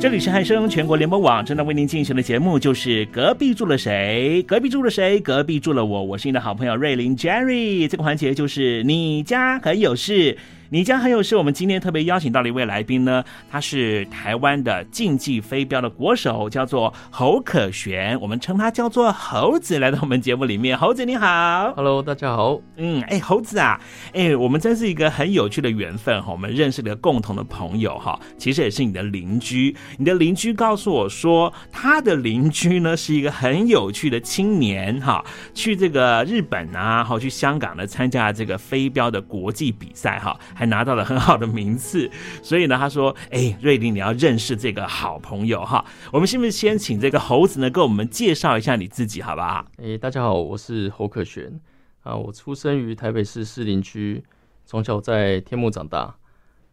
这里是汉声全国联播网正在为您进行的节目，就是隔壁住了谁？隔壁住了谁？隔壁住了我。我是你的好朋友瑞林 Jerry。这个环节就是你家很有事。你家很有事，我们今天特别邀请到了一位来宾呢，他是台湾的竞技飞镖的国手，叫做侯可璇，我们称他叫做猴子，来到我们节目里面。猴子你好，Hello，大家好。嗯，哎，猴子啊，哎，我们真是一个很有趣的缘分哈，我们认识了共同的朋友哈，其实也是你的邻居。你的邻居告诉我说，他的邻居呢是一个很有趣的青年哈，去这个日本啊，好去香港呢参加这个飞镖的国际比赛哈。拿到了很好的名次，所以呢，他说：“哎，瑞林，你要认识这个好朋友哈。我们是不是先请这个猴子呢，跟我们介绍一下你自己，好不好？”哎，大家好，我是侯可璇啊。我出生于台北市士林区，从小在天母长大，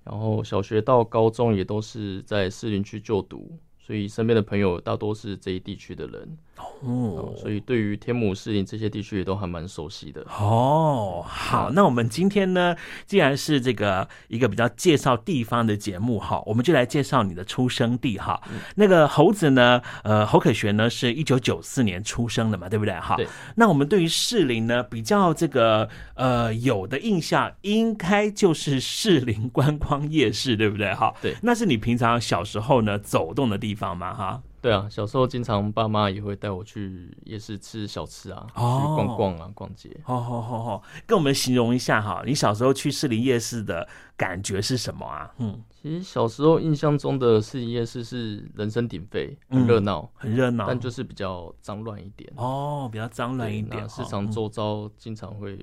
然后小学到高中也都是在士林区就读，所以身边的朋友大多是这一地区的人。哦，所以对于天母、士林这些地区也都还蛮熟悉的。哦，好，那我们今天呢，既然是这个一个比较介绍地方的节目哈，我们就来介绍你的出生地哈。嗯、那个猴子呢，呃，侯可旋呢，是一九九四年出生的嘛，对不对？哈，对。那我们对于士林呢，比较这个呃有的印象，应该就是士林观光夜市，对不对？哈，对。那是你平常小时候呢走动的地方嘛？哈。对啊，小时候经常爸妈也会带我去夜市吃小吃啊，哦、去逛逛啊，逛街。好好好好，跟我们形容一下哈，你小时候去士林夜市的感觉是什么啊？嗯，其实小时候印象中的士林夜市是人声鼎沸，很热闹，嗯，很热闹，但就是比较脏乱一点。哦，比较脏乱一点。市场周遭经常会。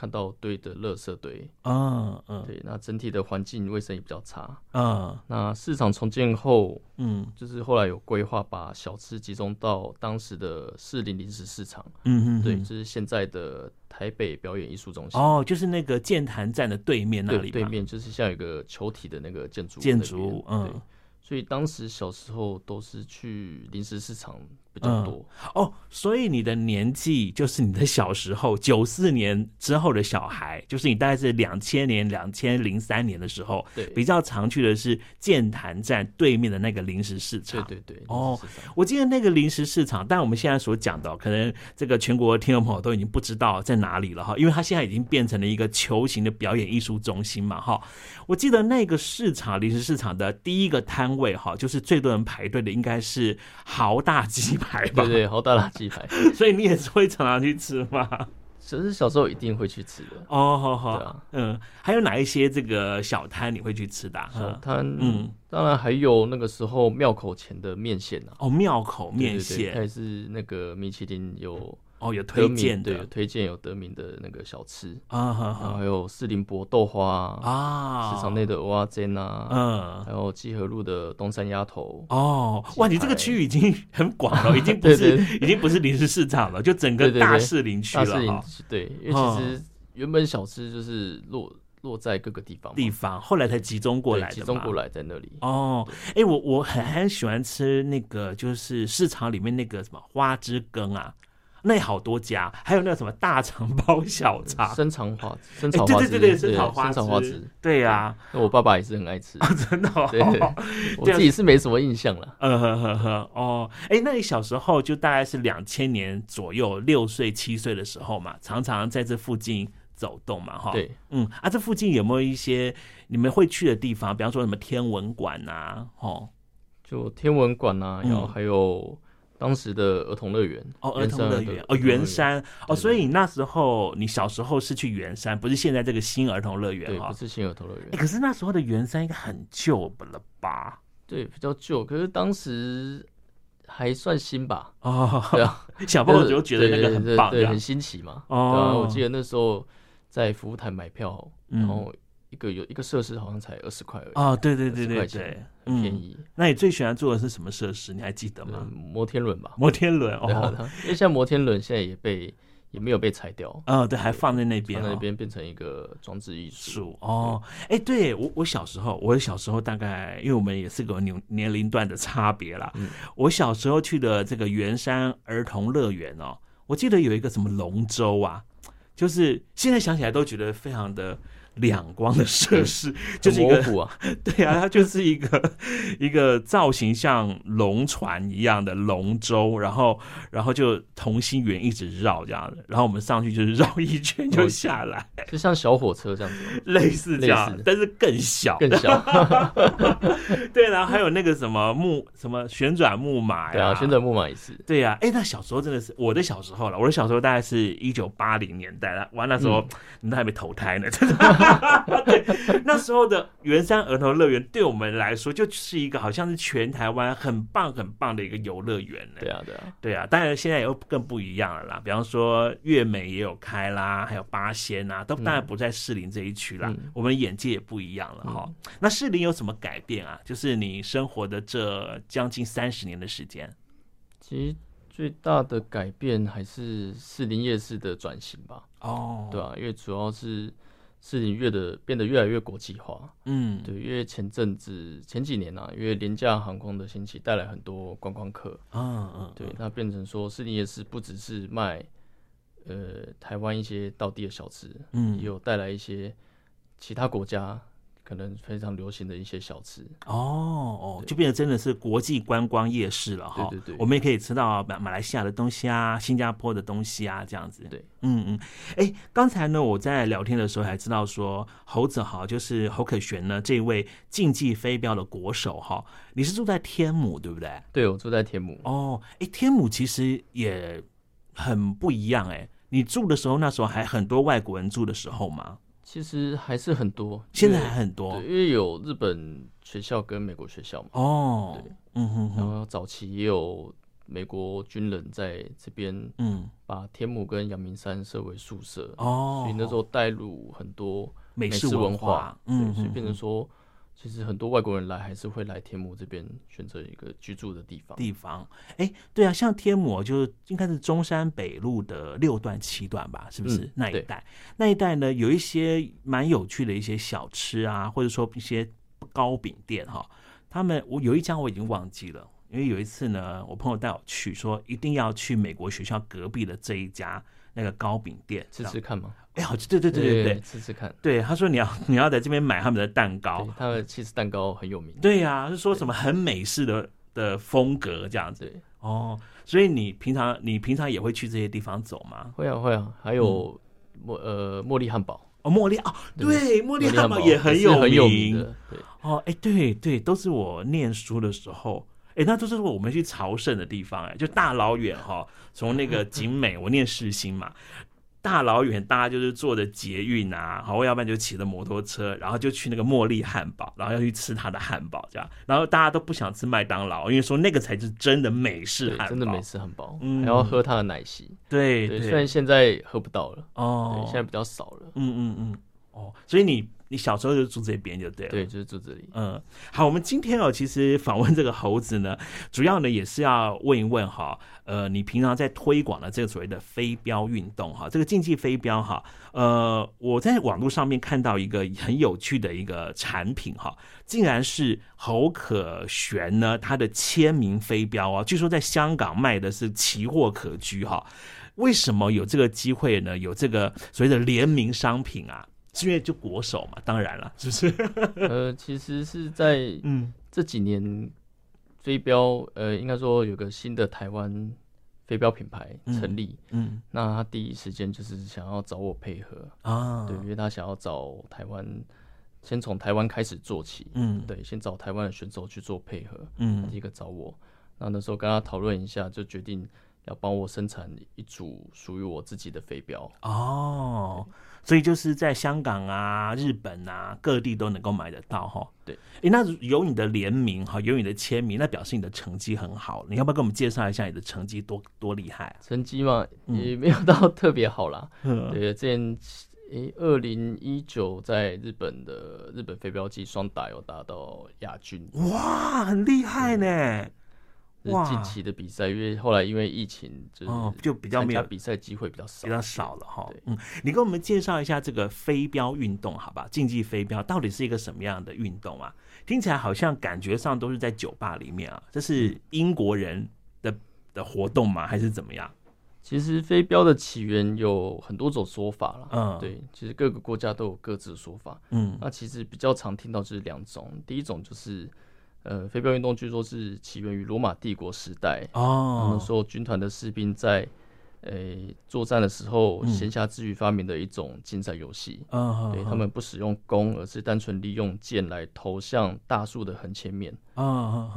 看到堆的垃圾堆，啊嗯，对，那整体的环境卫生也比较差，啊，那市场重建后，嗯，就是后来有规划把小吃集中到当时的士林临时市场，嗯嗯，对，就是现在的台北表演艺术中心，哦，就是那个剑潭站的对面那里，对面就是像有一个球体的那个建筑建筑物，嗯，对，所以当时小时候都是去临时市场。比较多、嗯、哦，所以你的年纪就是你的小时候，九四年之后的小孩，就是你大概是两千年、两千零三年的时候，对，比较常去的是剑潭站对面的那个临时市场。对对对，哦，我记得那个临时市场，但我们现在所讲的，可能这个全国听众朋友都已经不知道在哪里了哈，因为它现在已经变成了一个球形的表演艺术中心嘛哈。我记得那个市场临时市场的第一个摊位哈，就是最多人排队的应该是豪大鸡排吧？对对，好大垃圾排。所以你也是会常常去吃吗？只是小时候一定会去吃的。哦，好好，嗯，还有哪一些这个小摊你会去吃的？小摊，嗯，当然还有那个时候庙口前的面线啊。哦，庙口面线，还是那个米其林有。哦，有推荐的，对，有推荐有得名的那个小吃。啊，然后还有士林博豆花啊，市场内的蚵仔煎啊，嗯，还有基河路的东山鸭头。哦，哇，你这个区域已经很广了，已经不是已经不是临时市场了，就整个大士林区了。对，因为其实原本小吃就是落落在各个地方地方，后来才集中过来，集中过来在那里。哦，哎，我我很很喜欢吃那个，就是市场里面那个什么花枝羹啊。那好多家，还有那个什么大肠包小肠，生肠花，生肠花，对对对对，生肠花，生肠花枝，对呀。那我爸爸也是很爱吃，真的。对，我自己是没什么印象了。嗯呵呵呵，哦，哎，那你小时候就大概是两千年左右，六岁七岁的时候嘛，常常在这附近走动嘛，哈。对，嗯啊，这附近有没有一些你们会去的地方？比方说什么天文馆呐，哦，就天文馆呐，然后还有。当时的儿童乐园哦，儿童乐园哦，圆山哦，所以你那时候你小时候是去圆山，不是现在这个新儿童乐园对，不是新儿童乐园。可是那时候的圆山应该很旧了吧？对，比较旧。可是当时还算新吧？哦，对啊，小朋友就觉得那个很棒，对，很新奇嘛。哦，我记得那时候在服务台买票，然后。一个有一个设施好像才二十块而已哦，对对对对对，很便宜。那你最喜欢做的是什么设施？你还记得吗？摩天轮吧，摩天轮哦，因为像摩天轮现在也被也没有被拆掉，哦，对，还放在那边，放在那边变成一个装置艺术哦。哎，对我我小时候，我小时候大概因为我们也是个年年龄段的差别啦。我小时候去的这个圆山儿童乐园哦，我记得有一个什么龙舟啊，就是现在想起来都觉得非常的。两光的设施，就是一个啊，对啊，它就是一个一个造型像龙船一样的龙舟，然后然后就同心圆一直绕这样的，然后我们上去就是绕一圈就下来，就像小火车这样子，类似这样，但是更小，更小。对，然后还有那个什么木什么旋转木马呀，对啊，旋转木马也是。对呀，哎，那小时候真的是我的小时候了，我的小时候大概是一九八零年代了，完那时候你都还没投胎呢，真的。对，那时候的圆山儿童乐园对我们来说就是一个好像是全台湾很棒很棒的一个游乐园呢。对啊，对啊，对啊。当然现在又更不一样了啦，比方说月美也有开啦，还有八仙啊，都当然不在士林这一区啦。嗯、我们的眼界也不一样了哈。嗯、那士林有什么改变啊？就是你生活的这将近三十年的时间，其实最大的改变还是士林夜市的转型吧。哦，对啊，因为主要是。士林越的变得越来越国际化，嗯，对，因为前阵子前几年啊，因为廉价航空的兴起，带来很多观光客，嗯嗯，对，那变成说士林夜市不只是卖，呃，台湾一些道地的小吃，嗯，也有带来一些其他国家。可能非常流行的一些小吃哦哦，就变得真的是国际观光夜市了哈。对对对，我们也可以吃到马马来西亚的东西啊，新加坡的东西啊，这样子。对，嗯嗯。哎，刚才呢，我在聊天的时候还知道说，猴子哈，就是侯可旋呢，这位竞技飞镖的国手哈，你是住在天母对不对？对，我住在天母。哦，哎，天母其实也很不一样哎。你住的时候，那时候还很多外国人住的时候吗？其实还是很多，现在还很多，对，因为有日本学校跟美国学校嘛。哦，对，嗯哼哼，然后早期也有美国军人在这边，嗯，把天母跟阳明山设为宿舍，哦，所以那时候带入很多美式文化，嗯，所以变成说。其实很多外国人来还是会来天母这边选择一个居住的地方。地方，哎，对啊，像天母就应该是中山北路的六段七段吧，是不是、嗯、那一带？那一带呢，有一些蛮有趣的一些小吃啊，或者说一些糕饼店哈。他们我有一家我已经忘记了，因为有一次呢，我朋友带我去，说一定要去美国学校隔壁的这一家。那个糕饼店，吃吃看吗？哎，好吃，对对对对对，吃吃看。对，他说你要你要在这边买他们的蛋糕，他们其实蛋糕很有名。对呀，是说什么很美式的的风格这样子。哦，所以你平常你平常也会去这些地方走吗？会啊会啊，还有茉呃茉莉汉堡哦，茉莉哦，对，茉莉汉堡也很有很有名的。对哦，哎，对对，都是我念书的时候。哎，那都是我们去朝圣的地方哎，就大老远哈，从那个 景美，我念世新嘛，大老远大家就是坐着捷运啊，好，要不然就骑着摩托车，然后就去那个茉莉汉堡，然后要去吃他的汉堡，这样，然后大家都不想吃麦当劳，因为说那个才是真的美式汉堡，真的美式汉堡，嗯，还要喝他的奶昔，对对，虽然现在喝不到了哦，现在比较少了，嗯嗯嗯，哦，所以你。你小时候就住这边就对了，对，就是住这里。嗯，好，我们今天哦，其实访问这个猴子呢，主要呢也是要问一问哈，呃，你平常在推广的这个所谓的飞镖运动哈，这个竞技飞镖哈，呃，我在网络上面看到一个很有趣的一个产品哈，竟然是侯可旋呢他的签名飞镖啊，据说在香港卖的是奇货可居哈，为什么有这个机会呢？有这个所谓的联名商品啊？是因为就国手嘛，当然了，是不是？呃，其实是在嗯。这几年飞镖，呃，应该说有个新的台湾飞镖品牌成立，嗯，嗯，那他第一时间就是想要找我配合啊，对，因为他想要找台湾，先从台湾开始做起，嗯，对，先找台湾的选手去做配合，嗯，第一个找我，那那时候跟他讨论一下，就决定要帮我生产一组属于我自己的飞镖哦。所以就是在香港啊、日本啊各地都能够买得到哈。对，哎，那有你的联名哈，有你的签名，那表示你的成绩很好。你要不要跟我们介绍一下你的成绩多多厉害啊？成绩嘛，也没有到 特别好啦。嗯，对，之前诶，二零一九在日本的日本飞镖季双打有达到亚军。哇，很厉害呢。近期的比赛，因为后来因为疫情，就是就比较没有比赛机会比较少，比较少了哈。嗯，你给我们介绍一下这个飞镖运动，好吧？竞技飞镖到底是一个什么样的运动啊？听起来好像感觉上都是在酒吧里面啊，这是英国人的的活动吗？还是怎么样？其实飞镖的起源有很多种说法了。嗯，对，其实各个国家都有各自的说法。嗯，那其实比较常听到就是两种，第一种就是呃，飞镖运动据说是起源于罗马帝国时代。哦，那时候军团的士兵在。诶、欸，作战的时候，闲暇之余发明的一种竞赛游戏。嗯，对，他们不使用弓，而是单纯利用箭来投向大树的横切面。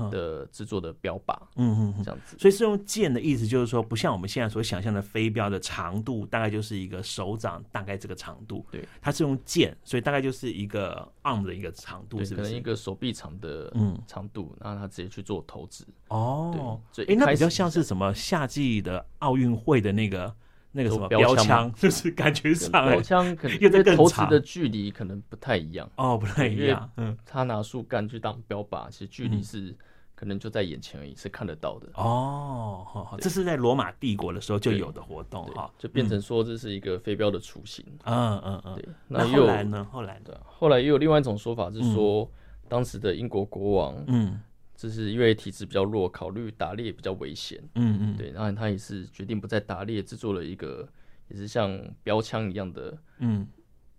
的制作的标靶。嗯嗯，这样子。所以是用箭的意思，就是说不像我们现在所想象的飞镖的长度，大概就是一个手掌大概这个长度。对，它是用箭，所以大概就是一个 arm 的一个长度，是不是？可能一个手臂长的嗯长度，然后他直接去做投掷。哦，对，哎，那比较像是什么夏季的奥运会的那个那个什么标枪，就是感觉上标枪可能因为投掷的距离可能不太一样哦，不太一样。嗯，他拿树干去当标靶，其实距离是可能就在眼前而已，是看得到的。哦，这是在罗马帝国的时候就有的活动哈，就变成说这是一个飞镖的雏形。嗯嗯嗯，对。那后来呢？后来的后来也有另外一种说法，是说当时的英国国王，嗯。就是因为体质比较弱，考虑打猎比较危险，嗯嗯，对，然后他也是决定不再打猎，制作了一个也是像标枪一样的，嗯。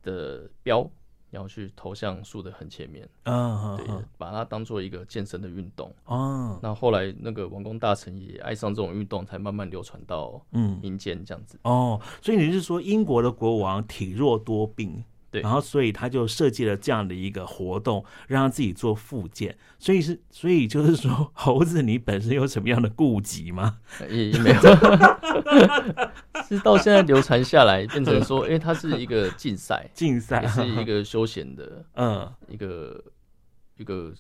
的标，然后去投向树的很前面，嗯对，把它当做一个健身的运动，哦，那后来那个王公大臣也爱上这种运动，才慢慢流传到嗯。民间这样子，哦，所以你是说英国的国王体弱多病？对，然后所以他就设计了这样的一个活动，让他自己做复健。所以是，所以就是说，猴子你本身有什么样的顾忌吗？也也没有，是到现在流传下来，变成说，哎，它是一个竞赛，竞赛也是一个休闲的，嗯，一个一个。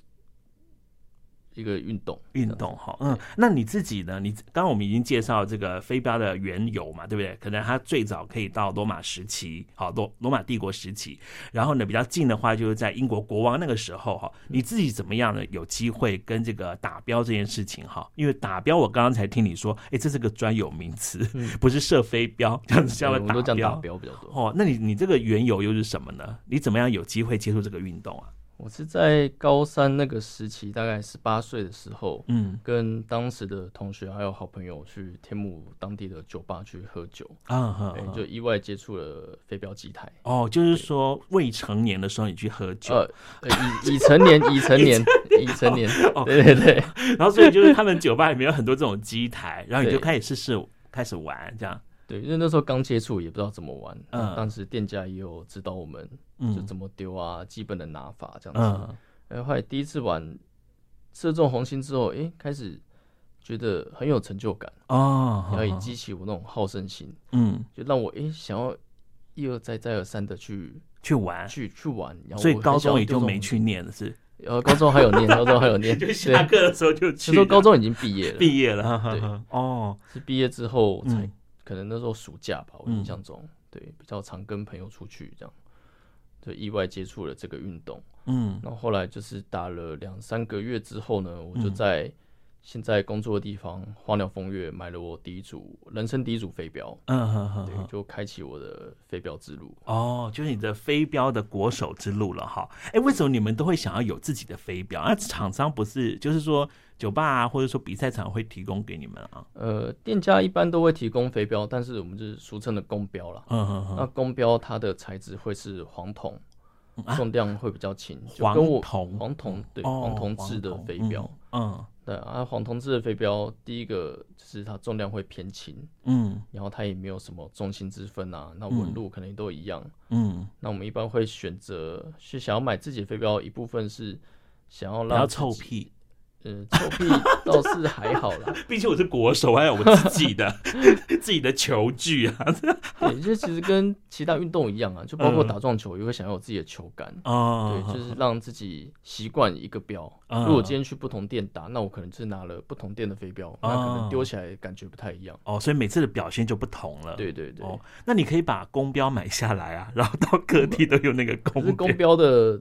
一个运动，运动哈，嗯，那你自己呢？你刚刚我们已经介绍这个飞镖的缘由嘛，对不对？可能它最早可以到罗马时期，好，罗罗马帝国时期，然后呢，比较近的话就是在英国国王那个时候哈。你自己怎么样呢？有机会跟这个打镖这件事情哈？因为打镖，我刚刚才听你说，哎，这是个专有名词，不是射飞镖，这样子叫打镖，打镖比较多。哦，那你你这个缘由又是什么呢？你怎么样有机会接触这个运动啊？我是在高三那个时期，大概十八岁的时候，嗯，跟当时的同学还有好朋友去天母当地的酒吧去喝酒，啊，就意外接触了飞镖机台。哦，就是说未成年的时候你去喝酒，呃，已已成年，已成年，已成年，对对对。然后所以就是他们酒吧里面有很多这种机台，然后你就开始试试开始玩这样。对，因为那时候刚接触，也不知道怎么玩。嗯，当时店家也有指导我们，就怎么丢啊，嗯、基本的拿法这样子。嗯，然后后来第一次玩射中红心之后，哎，开始觉得很有成就感哦，然后也激起我那种好胜心。嗯，就让我哎想要一而再再而三的去去玩，去去玩。然后所以高中也就没去念了，是？然后高中还有念，高中还有念，就下课的时候就去。那时候高中已经毕业了，毕业了。对，哦，是毕业之后才。可能那时候暑假吧，我印象中，嗯、对，比较常跟朋友出去这样，就意外接触了这个运动，嗯，然后后来就是打了两三个月之后呢，我就在。现在工作的地方花鸟风月买了我第一组人生第一组飞镖，嗯哼哼，对，就开启我的飞镖之路。哦，就是你的飞镖的国手之路了哈。哎、欸，为什么你们都会想要有自己的飞镖？那厂商不是就是说酒吧啊，或者说比赛场会提供给你们啊？呃，店家一般都会提供飞镖，但是我们就是俗称的公标了。嗯哼哼。那公标它的材质会是黄铜，重量会比较轻，黄铜，黄铜，对，黄铜制的飞镖，嗯。对啊，黄铜制的飞镖，第一个就是它重量会偏轻，嗯，然后它也没有什么重心之分啊，那纹路可能都一样，嗯，那我们一般会选择是想要买自己的飞镖，一部分是想要让臭屁。嗯，臭屁倒是还好啦，毕竟我是国手，还有我自己的 自己的球具啊。对，就其实跟其他运动一样啊，就包括打撞球也会想要有自己的球杆哦。对，就是让自己习惯一个标。如果今天去不同店打，那我可能就是拿了不同店的飞镖，那可能丢起来感觉不太一样哦。所以每次的表现就不同了。对对对。哦，那你可以把公标买下来啊，然后到各地都有那个公公标的。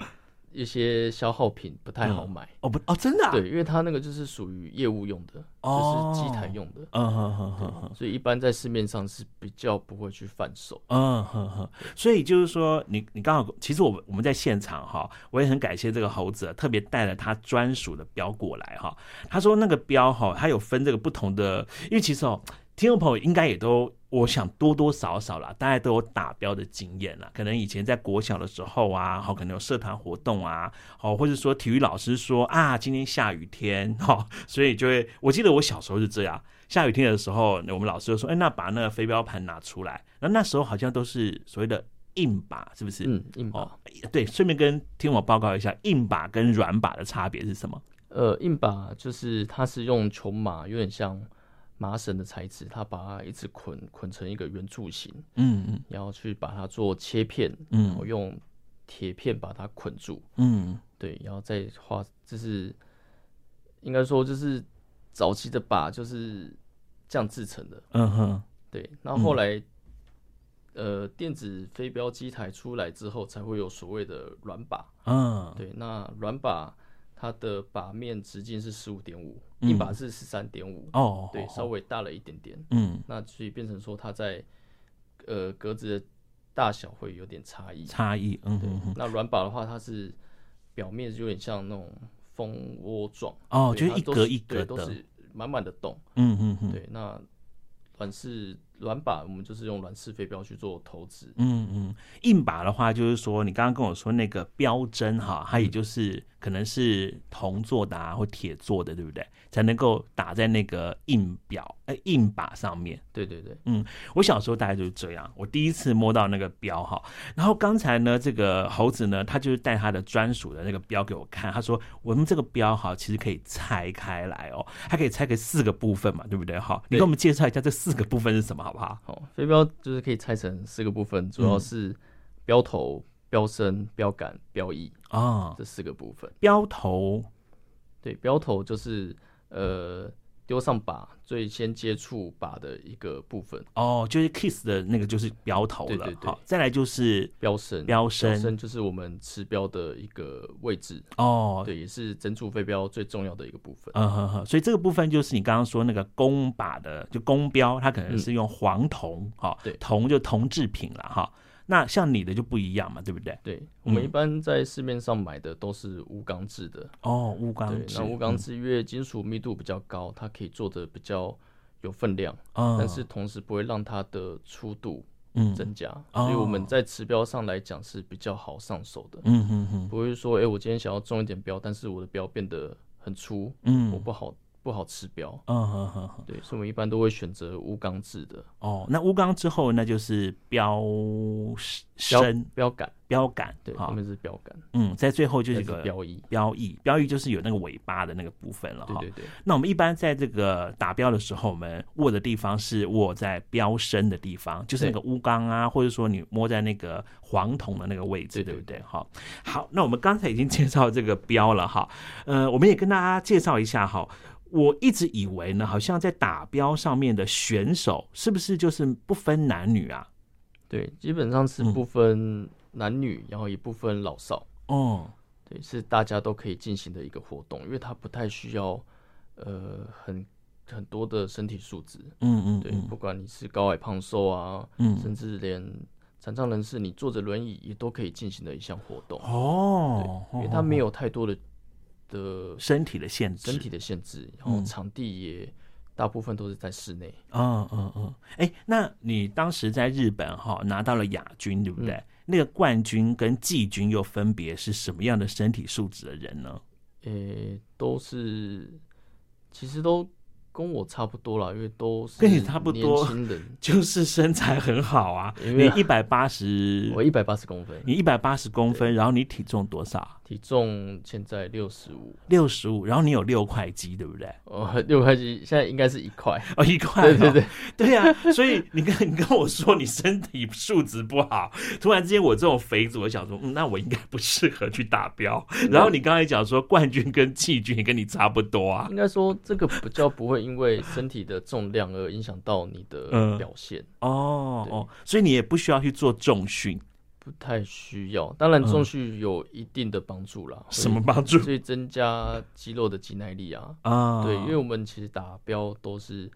一些消耗品不太好买、嗯、哦不哦真的、啊、对，因为它那个就是属于业务用的，哦、就是机台用的，嗯哼哼哼，所以一般在市面上是比较不会去贩售，嗯哼哼，所以就是说你你刚好其实我们我们在现场哈，我也很感谢这个猴子特别带了他专属的标过来哈，他说那个标哈，它有分这个不同的，因为其实哦。听众朋友应该也都，我想多多少少啦，大家都有打标的经验啦。可能以前在国小的时候啊，好，可能有社团活动啊，好，或者说体育老师说啊，今天下雨天，哈，所以就会，我记得我小时候是这样，下雨天的时候，我们老师就说，哎，那把那个飞镖盘拿出来。那那时候好像都是所谓的硬把，是不是？嗯，硬靶。哦，对，顺便跟听我报告一下，硬把跟软把的差别是什么？呃，硬把就是它是用琼麻，有点像麻绳的材质，它把它一直捆捆成一个圆柱形，嗯嗯，然后去把它做切片，嗯，然后用铁片把它捆住，嗯，对，然后再画，就是应该说就是早期的靶就是这样制成的，嗯哼，对，然后后来、嗯、呃电子飞镖机台出来之后，才会有所谓的软靶，嗯，对，那软靶。它的把面直径是十五点五，硬把是十三点五，哦，对，稍微大了一点点，嗯，那所以变成说它在呃格子的大小会有点差异，差异，嗯，对。那软把的话，它是表面有点像那种蜂窝状，哦，就是一格一格的，都是满满的洞，嗯嗯嗯，对。那软式软靶，我们就是用软式飞镖去做投掷，嗯嗯。硬靶的话，就是说你刚刚跟我说那个标针哈，它也就是。可能是铜做的啊，或铁做的，对不对？才能够打在那个硬表哎硬把上面。对对对，嗯，我小时候大概就是这样。我第一次摸到那个标哈，然后刚才呢，这个猴子呢，他就是带他的专属的那个标给我看。他说：“我们这个标哈，其实可以拆开来哦，它可以拆开四个部分嘛，对不对？哈，你给我们介绍一下这四个部分是什么，好不好？”好，飞镖就是可以拆成四个部分，主要是标头。嗯标身、标杆、标翼啊，这四个部分。标头，对，标头就是呃丢上靶最先接触靶的一个部分。哦，就是 kiss 的那个就是标头了。对对对。好，再来就是标身，标身，标身就是我们持标的一个位置。哦，对，也是整组飞镖最重要的一个部分。嗯哼哼，所以这个部分就是你刚刚说那个弓靶的，就弓标，它可能是用黄铜，哈、嗯，对，铜就铜制品了，哈。那像你的就不一样嘛，对不对？对，我们一般在市面上买的都是钨钢制的。哦，钨钢制。那钨钢制因为金属密度比较高，它可以做的比较有分量，嗯，但是同时不会让它的粗度嗯增加，所以我们在持标上来讲是比较好上手的。嗯哼哼，不会说，哎，我今天想要重一点标，但是我的标变得很粗，嗯，我不好。不好吃标，嗯哼哼哼，对，所以我们一般都会选择鎢钢制的。哦，那鎢钢之后，那就是标身、标杆、标杆，对，后面是标杆。嗯，在最后就是一个标翼，标翼，标翼就是有那个尾巴的那个部分了。对对对。那我们一般在这个打标的时候，我们握的地方是握在标身的地方，就是那个鎢钢啊，或者说你摸在那个黄铜的那个位置，对不对？好，好，那我们刚才已经介绍这个标了哈，呃，我们也跟大家介绍一下哈。我一直以为呢，好像在打标上面的选手是不是就是不分男女啊？对，基本上是不分男女，嗯、然后也不分老少。哦，对，是大家都可以进行的一个活动，因为它不太需要呃很很多的身体素质。嗯，嗯嗯，对，不管你是高矮胖瘦啊，嗯，甚至连残障人士，你坐着轮椅也都可以进行的一项活动。哦，对，因为它没有太多的。的身体的限制，身体的限制，然后场地也大部分都是在室内。嗯嗯嗯。哎、欸，那你当时在日本哈拿到了亚军，对不对？嗯、那个冠军跟季军又分别是什么样的身体素质的人呢？呃、欸，都是，其实都。跟我差不多啦，因为都是跟你差不多，就是身材很好啊。你一百八十，我一百八十公分，你一百八十公分，然后你体重多少？体重现在六十五，六十五，然后你有六块肌，对不对？哦，六块肌现在应该是一块 哦，一块，对对对，对呀、啊。所以你跟你跟我说你身体素质不好，突然之间我这种肥子，我想说，嗯，那我应该不适合去打标。然后你刚才讲说冠军跟季军也跟你差不多啊，应该说这个比较不会。因为身体的重量而影响到你的表现、嗯、哦哦，所以你也不需要去做重训，不太需要。当然重训有一定的帮助啦。什么帮助？所以增加肌肉的肌耐力啊啊，对，因为我们其实打标都是，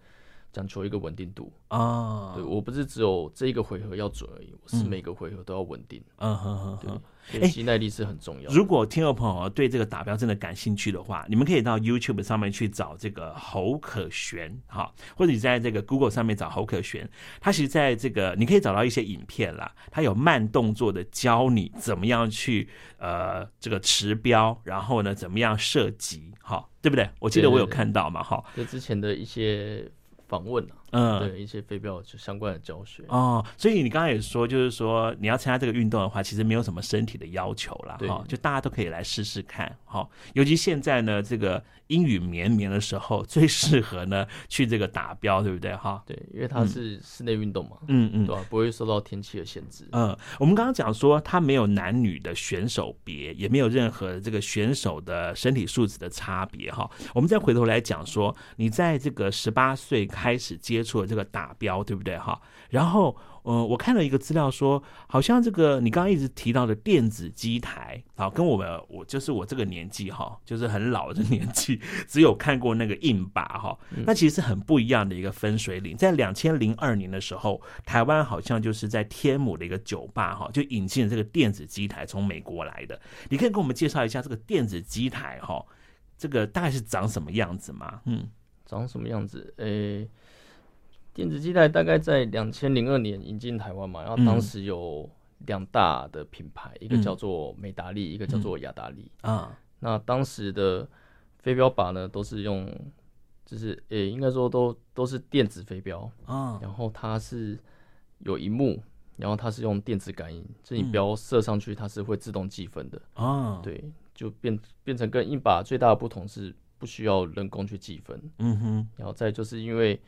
讲求一个稳定度啊。对，我不是只有这一个回合要准而已，我是每个回合都要稳定。嗯哼哼哼。对，肌耐力是很重要。如果听众朋友对这个打标真的感兴趣的话，你们可以到 YouTube 上面去找这个侯可旋，哈，或者你在这个 Google 上面找侯可旋，他其实在这个你可以找到一些影片啦，他有慢动作的教你怎么样去呃这个持标，然后呢怎么样射击，哈，对不对？我记得我有看到嘛，哈，就之前的一些。访问啊，嗯，对一些飞镖就相关的教学哦，所以你刚才也说，就是说你要参加这个运动的话，其实没有什么身体的要求了，哈，就大家都可以来试试看，哈，尤其现在呢，这个阴雨绵绵的时候，最适合呢去这个打标，对不对，哈？对，因为它是室内运动嘛，嗯嗯，对吧？不会受到天气的限制。嗯，我们刚刚讲说，它没有男女的选手别，也没有任何这个选手的身体素质的差别，哈。我们再回头来讲说，你在这个十八岁。开始接触了这个打标，对不对哈？然后，呃，我看了一个资料说，好像这个你刚刚一直提到的电子机台，好，跟我们我就是我这个年纪哈，就是很老的年纪，只有看过那个硬靶哈，那其实是很不一样的一个分水岭。在两千零二年的时候，台湾好像就是在天母的一个酒吧哈，就引进了这个电子机台，从美国来的。你可以跟我们介绍一下这个电子机台哈，这个大概是长什么样子吗？嗯。长什么样子？诶、欸，电子机台大概在两千零二年引进台湾嘛，然后当时有两大的品牌，嗯、一个叫做美达利，一个叫做雅达利啊。那当时的飞镖靶呢，都是用，就是诶、欸，应该说都都是电子飞镖啊。然后它是有一幕，然后它是用电子感应，就你标射上去，它是会自动计分的啊。对，就变变成跟一把最大的不同是。不需要人工去计分，嗯哼，然后再就是因为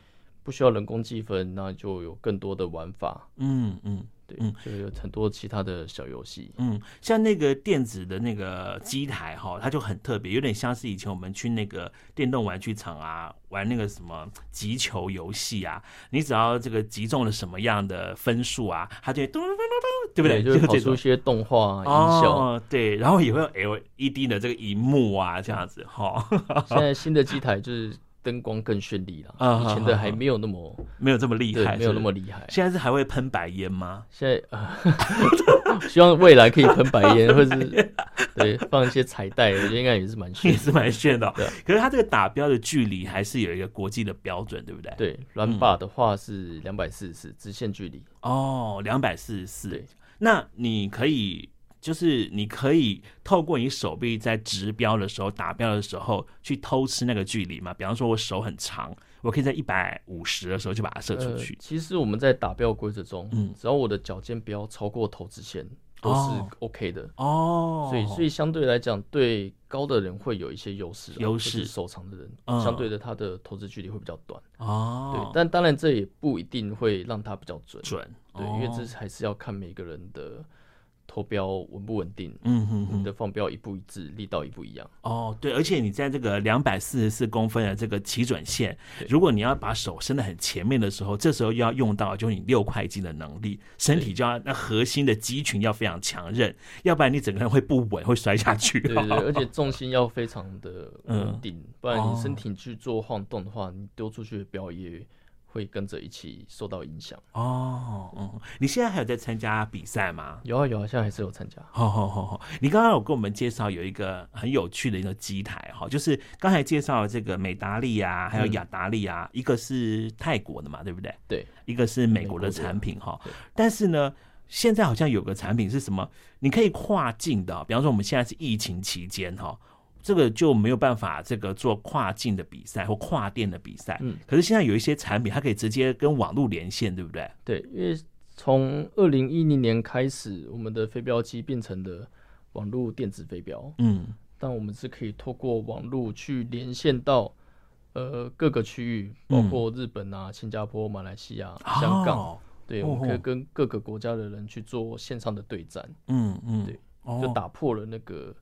不需要人工计分，那就有更多的玩法，嗯嗯。嗯，就有很多其他的小游戏。嗯，像那个电子的那个机台哈，它就很特别，有点像是以前我们去那个电动玩具厂啊，玩那个什么击球游戏啊。你只要这个击中了什么样的分数啊，它就咚咚咚咚，对不对？就会跑出一些动画音效。哦，对，然后也会有 LED 的这个荧幕啊，这样子哈。现在新的机台就是。灯光更绚丽了，啊以前的还没有那么、啊、没有这么厉害，没有那么厉害。现在是还会喷白烟吗？现在啊，呃、希望未来可以喷白烟，或是对放一些彩带，我觉得应该也是蛮炫，也是蛮炫的。对，可是它这个打标的距离还是有一个国际的标准，对不对？对，软靶的话是两百四十四直线距离。哦，两百四十四。那你可以。就是你可以透过你手臂在直标的时候、打标的时候去偷吃那个距离嘛？比方说，我手很长，我可以在一百五十的时候就把它射出去。呃、其实我们在打标规则中，嗯，只要我的脚尖不要超过投掷线，都是 OK 的哦。所以，所以相对来讲，对高的人会有一些优势，优势手长的人，嗯、相对的他的投掷距离会比较短哦。对，但当然这也不一定会让他比较准，准。对，因为这还是要看每个人的。投标稳不稳定？嗯哼，哼，你的放标一步一致，力道一不一样。哦，对，而且你在这个两百四十四公分的这个起准线，如果你要把手伸得很前面的时候，这时候又要用到就是你六块肌的能力，身体就要那核心的肌群要非常强韧，要不然你整个人会不稳，会摔下去。对，对对，而且重心要非常的稳定，嗯、不然你身体去做晃动的话，你丢出去的标也。会跟着一起受到影响哦。嗯，你现在还有在参加比赛吗？有啊有啊，现在还是有参加。好好好好，你刚刚有跟我们介绍有一个很有趣的一个机台哈，就是刚才介绍这个美达利啊，还有雅达利啊，嗯、一个是泰国的嘛，对不对？对，一个是美国的产品哈。但是呢，现在好像有个产品是什么？你可以跨境的，比方说我们现在是疫情期间哈。这个就没有办法这个做跨境的比赛或跨店的比赛，嗯，可是现在有一些产品，它可以直接跟网络连线，对不对？对，因为从二零一零年开始，我们的飞镖机变成了网络电子飞镖，嗯，但我们是可以透过网络去连线到呃各个区域，包括日本啊、新加坡、马来西亚、香港，哦、对，我们可以跟各个国家的人去做线上的对战，嗯嗯，对，就打破了那个。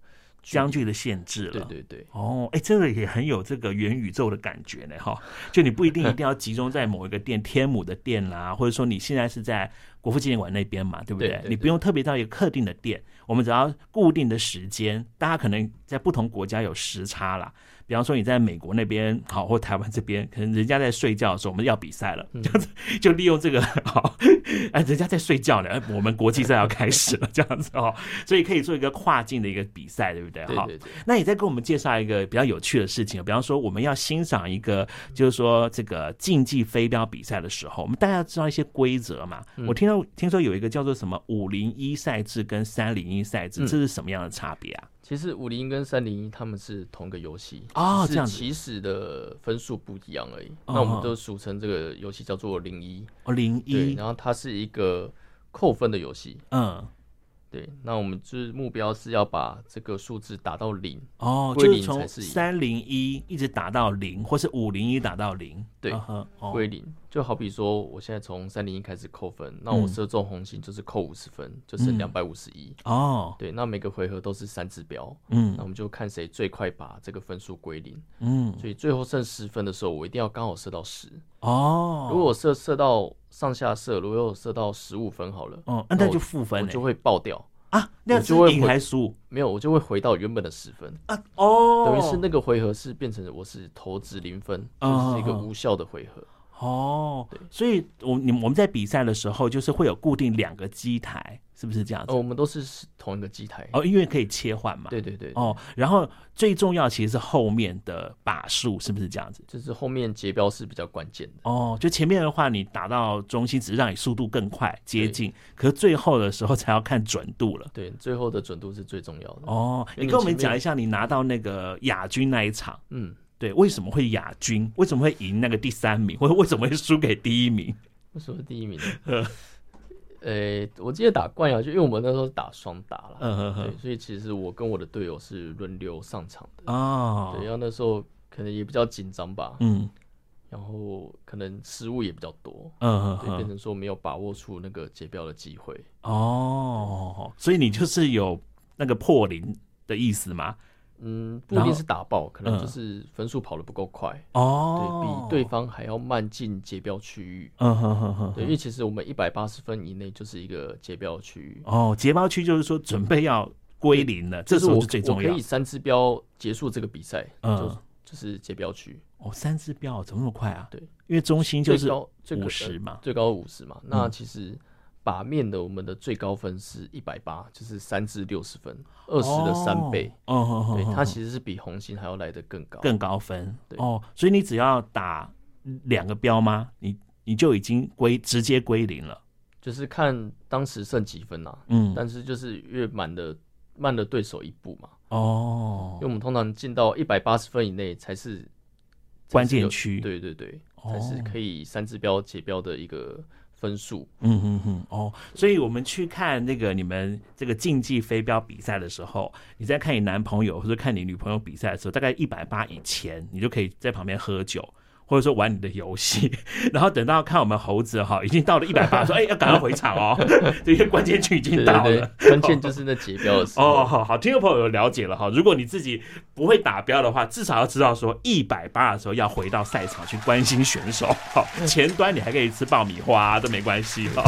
相距的限制了，对对对，哦，哎，这个也很有这个元宇宙的感觉呢，哈，就你不一定一定要集中在某一个店，天母的店啦，或者说你现在是在国父纪念馆那边嘛，对不对，你不用特别到一个特定的店，我们只要固定的时间，大家可能在不同国家有时差啦。比方说你在美国那边好，或台湾这边，可能人家在睡觉的时候，我们要比赛了，这样子就利用这个 好，哎，人家在睡觉呢，我们国际赛要开始了，这样子哦，所以可以做一个跨境的一个比赛，对不对？好，那你再跟我们介绍一个比较有趣的事情，比方说我们要欣赏一个，就是说这个竞技飞镖比赛的时候，我们大家要知道一些规则嘛。我听到听说有一个叫做什么五零一赛制跟三零一赛制，这是什么样的差别啊？其实五零一跟三零一他们是同个游戏啊，这样起始的分数不一样而已。那我们都俗称这个游戏叫做零一哦，零一。然后它是一个扣分的游戏。嗯。对，那我们就是目标是要把这个数字打到零哦，就是从三零一一直打到零，或是五零一打到零，对，归零。就好比说，我现在从三零一开始扣分，那我射中红心就是扣五十分，就剩两百五十一。哦。对，那每个回合都是三指标，嗯，那我们就看谁最快把这个分数归零，嗯，所以最后剩十分的时候，我一定要刚好射到十。哦。如果我射射到上下射，如果我射到十五分好了，哦，那就负分，我就会爆掉啊，那就会赢还输？没有，我就会回到原本的十分啊，哦，等于是那个回合是变成我是投掷零分，就是一个无效的回合。哦，所以我你我们在比赛的时候，就是会有固定两个机台，是不是这样子？哦，我们都是同一个机台哦，因为可以切换嘛。对对对。哦，然后最重要其实是后面的把数，是不是这样子？就是后面结标是比较关键的。哦，就前面的话，你打到中心只是让你速度更快接近，可是最后的时候才要看准度了。对，最后的准度是最重要的。哦，你跟我们讲一下，你拿到那个亚军那一场，嗯。对，为什么会亚军？为什么会赢那个第三名？或者为什么会输给第一名？为什么第一名呃？呃，我记得打冠亚军，因为我们那时候是打双打了，嗯嗯嗯，所以其实我跟我的队友是轮流上场的哦。对，然后那时候可能也比较紧张吧，嗯，然后可能失误也比较多，嗯嗯，对，变成说没有把握出那个结标的机会。哦，所以你就是有那个破零的意思吗？嗯，不一定是打爆，可能就是分数跑得不够快哦，对，比对方还要慢进结标区域。嗯哼哼哼，对，因为其实我们一百八十分以内就是一个结标区域。哦，结标区就是说准备要归零了，这是我最重要。我可以三支标结束这个比赛，嗯，就是结标区。哦，三支标怎么那么快啊？对，因为中心就是五十嘛，最高五十嘛。那其实。把面的我们的最高分是一百八，就是三至六十分，二十的三倍。哦，对，它其实是比红心还要来得更高，更高分。对哦，所以你只要打两个标吗？你你就已经归直接归零了。就是看当时剩几分呐、啊。嗯，但是就是越满的慢的对手一步嘛。哦，因为我们通常进到一百八十分以内才是关键区。对对对，才是可以三支标解标的一个。分数，嗯嗯嗯，哦，所以我们去看那个你们这个竞技飞镖比赛的时候，你在看你男朋友或者看你女朋友比赛的时候，大概一百八以前，你就可以在旁边喝酒。或者说玩你的游戏，然后等到看我们猴子哈，已经到了一百八，说哎要赶快回场哦，这些关键区已经到了，关键就是那结标的时候哦，好好，听众朋友有了解了哈。如果你自己不会打标的话，至少要知道说一百八的时候要回到赛场去关心选手，好，前端你还可以吃爆米花都没关系哈。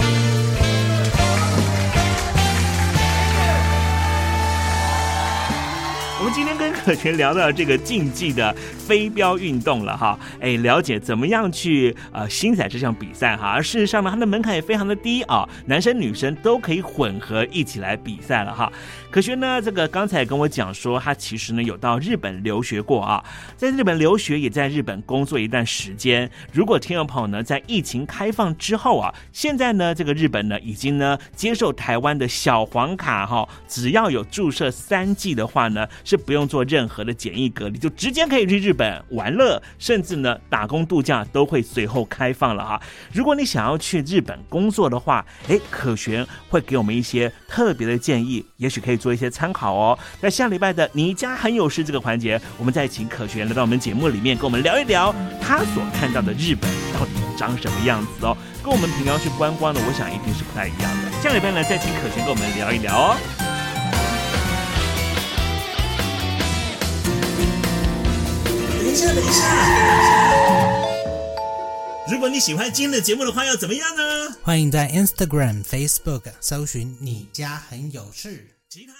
我们今天跟可全聊到这个竞技的飞镖运动了哈，哎，了解怎么样去呃欣赏这项比赛哈。而事实上呢，它的门槛也非常的低啊，男生女生都可以混合一起来比赛了哈。可权呢，这个刚才跟我讲说，他其实呢有到日本留学过啊，在日本留学也在日本工作一段时间。如果听众朋友呢在疫情开放之后啊，现在呢这个日本呢已经呢接受台湾的小黄卡哈，只要有注射三剂的话呢是不用做任何的检疫隔离，就直接可以去日本玩乐，甚至呢打工度假都会随后开放了哈。如果你想要去日本工作的话，哎，可璇会给我们一些特别的建议，也许可以。做一些参考哦。那下礼拜的你家很有事这个环节，我们再请可璇来到我们节目里面，跟我们聊一聊他所看到的日本到底长什么样子哦。跟我们平常去观光的，我想一定是不太一样的。下礼拜呢，再请可璇跟我们聊一聊哦。等一下，等一下。如果你喜欢今天的节目的话，要怎么样呢？欢迎在 Instagram、Facebook 搜寻“你家很有事”。吉他手。